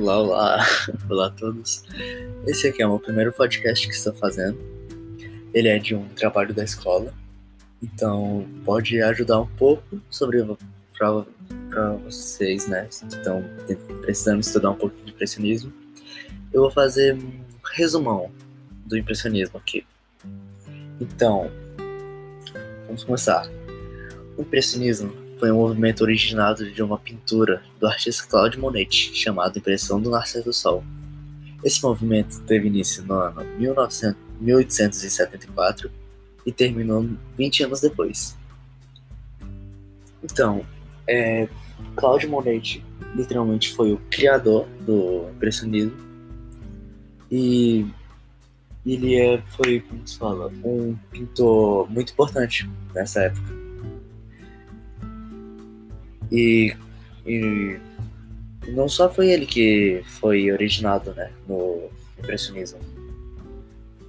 Olá, olá, olá a todos. Esse aqui é o meu primeiro podcast que estou fazendo. Ele é de um trabalho da escola, então pode ajudar um pouco sobre para vocês, né, que estão precisando estudar um pouco de impressionismo. Eu vou fazer um resumão do impressionismo aqui. Então, vamos começar. O impressionismo foi um movimento originado de uma pintura do artista Claude Monet, chamado Impressão do Nascer do Sol. Esse movimento teve início no ano 1900, 1874 e terminou 20 anos depois. Então, é, Claude Monet literalmente foi o criador do impressionismo e ele é, foi, como se fala, um pintor muito importante nessa época. E, e não só foi ele que foi originado né, no impressionismo,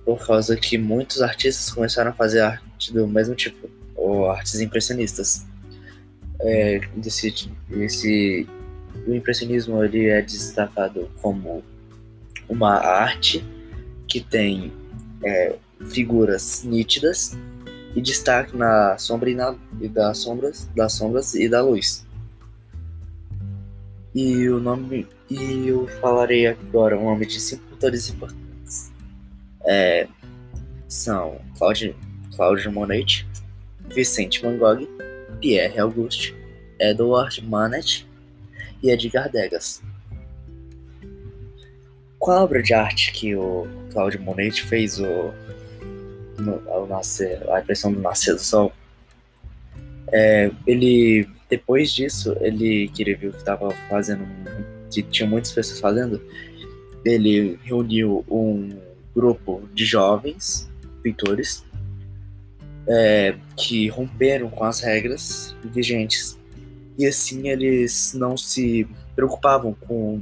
por causa que muitos artistas começaram a fazer arte do mesmo tipo, ou artes impressionistas. É, desse, desse, o impressionismo ele é destacado como uma arte que tem é, figuras nítidas e destaque na sombra e, na, e das sombras, das sombras e da luz. E o nome. E eu falarei agora o nome de cinco autores importantes. É, são Claude, Claude Monet, Vicente Van Gogh, Pierre Auguste, Edward Manet e Edgar Degas. Qual obra de arte que o Claude Monet fez o, no, ao nascer, a impressão do nascer do sol? É, ele depois disso, ele que ele viu que estava fazendo, que tinha muitas pessoas fazendo, ele reuniu um grupo de jovens pintores é, que romperam com as regras vigentes. E assim eles não se preocupavam com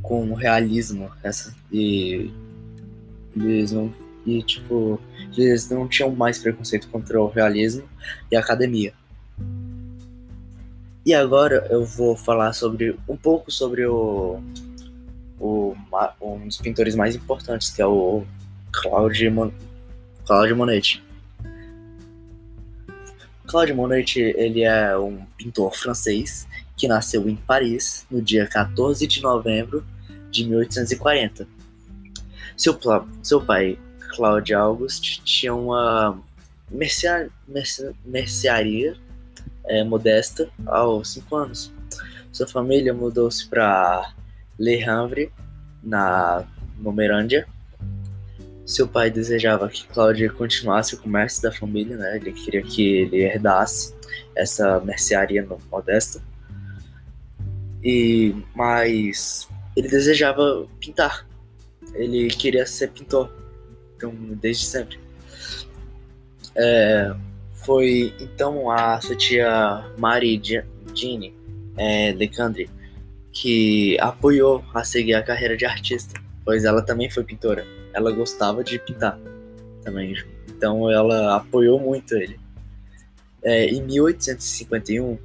com o realismo. Essa e eles não e tipo eles não tinham mais preconceito contra o realismo e a academia e agora eu vou falar sobre um pouco sobre o, o um dos pintores mais importantes, que é o Claude, Mon, Claude Monet. Claude Monet ele é um pintor francês que nasceu em Paris no dia 14 de novembro de 1840. Seu, seu pai, Claude Auguste, tinha uma mercearia é, modesta aos 5 anos. Sua família mudou-se para Le Havre, na Pomerândia. Seu pai desejava que Cláudia continuasse o comércio da família, né? Ele queria que ele herdasse essa mercearia modesta. E mas ele desejava pintar. Ele queria ser pintor, então, desde sempre. É, foi então a sua tia Mary Jeanne é, Lecandre que apoiou a seguir a carreira de artista, pois ela também foi pintora. Ela gostava de pintar também, então ela apoiou muito ele. É, em 1851, uh,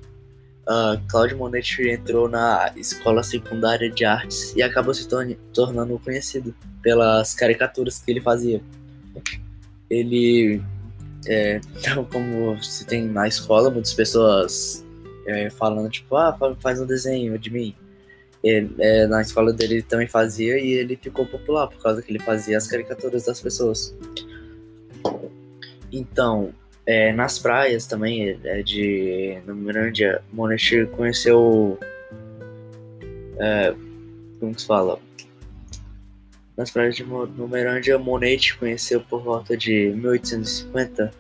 Claude Monet entrou na escola secundária de artes e acabou se tornando conhecido pelas caricaturas que ele fazia. Ele é, então, como se tem na escola, muitas pessoas é, falando, tipo, ah, faz um desenho de mim. Ele, é, na escola dele ele também fazia e ele ficou popular por causa que ele fazia as caricaturas das pessoas. Então, é, nas praias também, é, de no Mirândia, Monet conheceu. É, como se fala? Nas praias de Numerândia, Monet conheceu por volta de 1850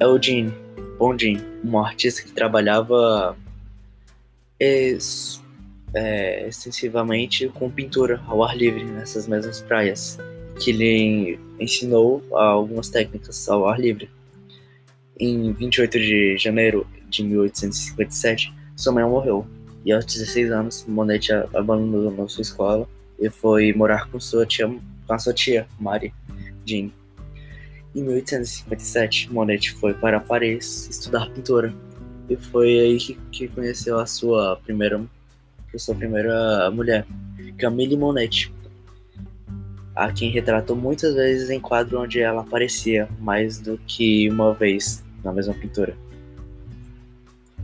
Eugene Bondin, um artista que trabalhava ex, é, extensivamente com pintura ao ar livre nessas mesmas praias, que lhe ensinou algumas técnicas ao ar livre. Em 28 de janeiro de 1857, sua mãe morreu, e aos 16 anos, Monet abandonou sua escola e foi morar com sua tia, com a sua tia, Mary Jean. Em 1857, Monet foi para Paris estudar pintura e foi aí que, que conheceu a sua primeira por sua primeira mulher, Camille Monet, a quem retratou muitas vezes em quadro onde ela aparecia mais do que uma vez na mesma pintura.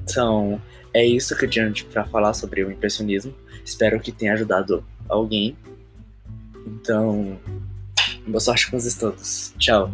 Então, é isso que eu tinha para falar sobre o impressionismo. Espero que tenha ajudado alguém. Então, boa sorte com os estudos. Tchau.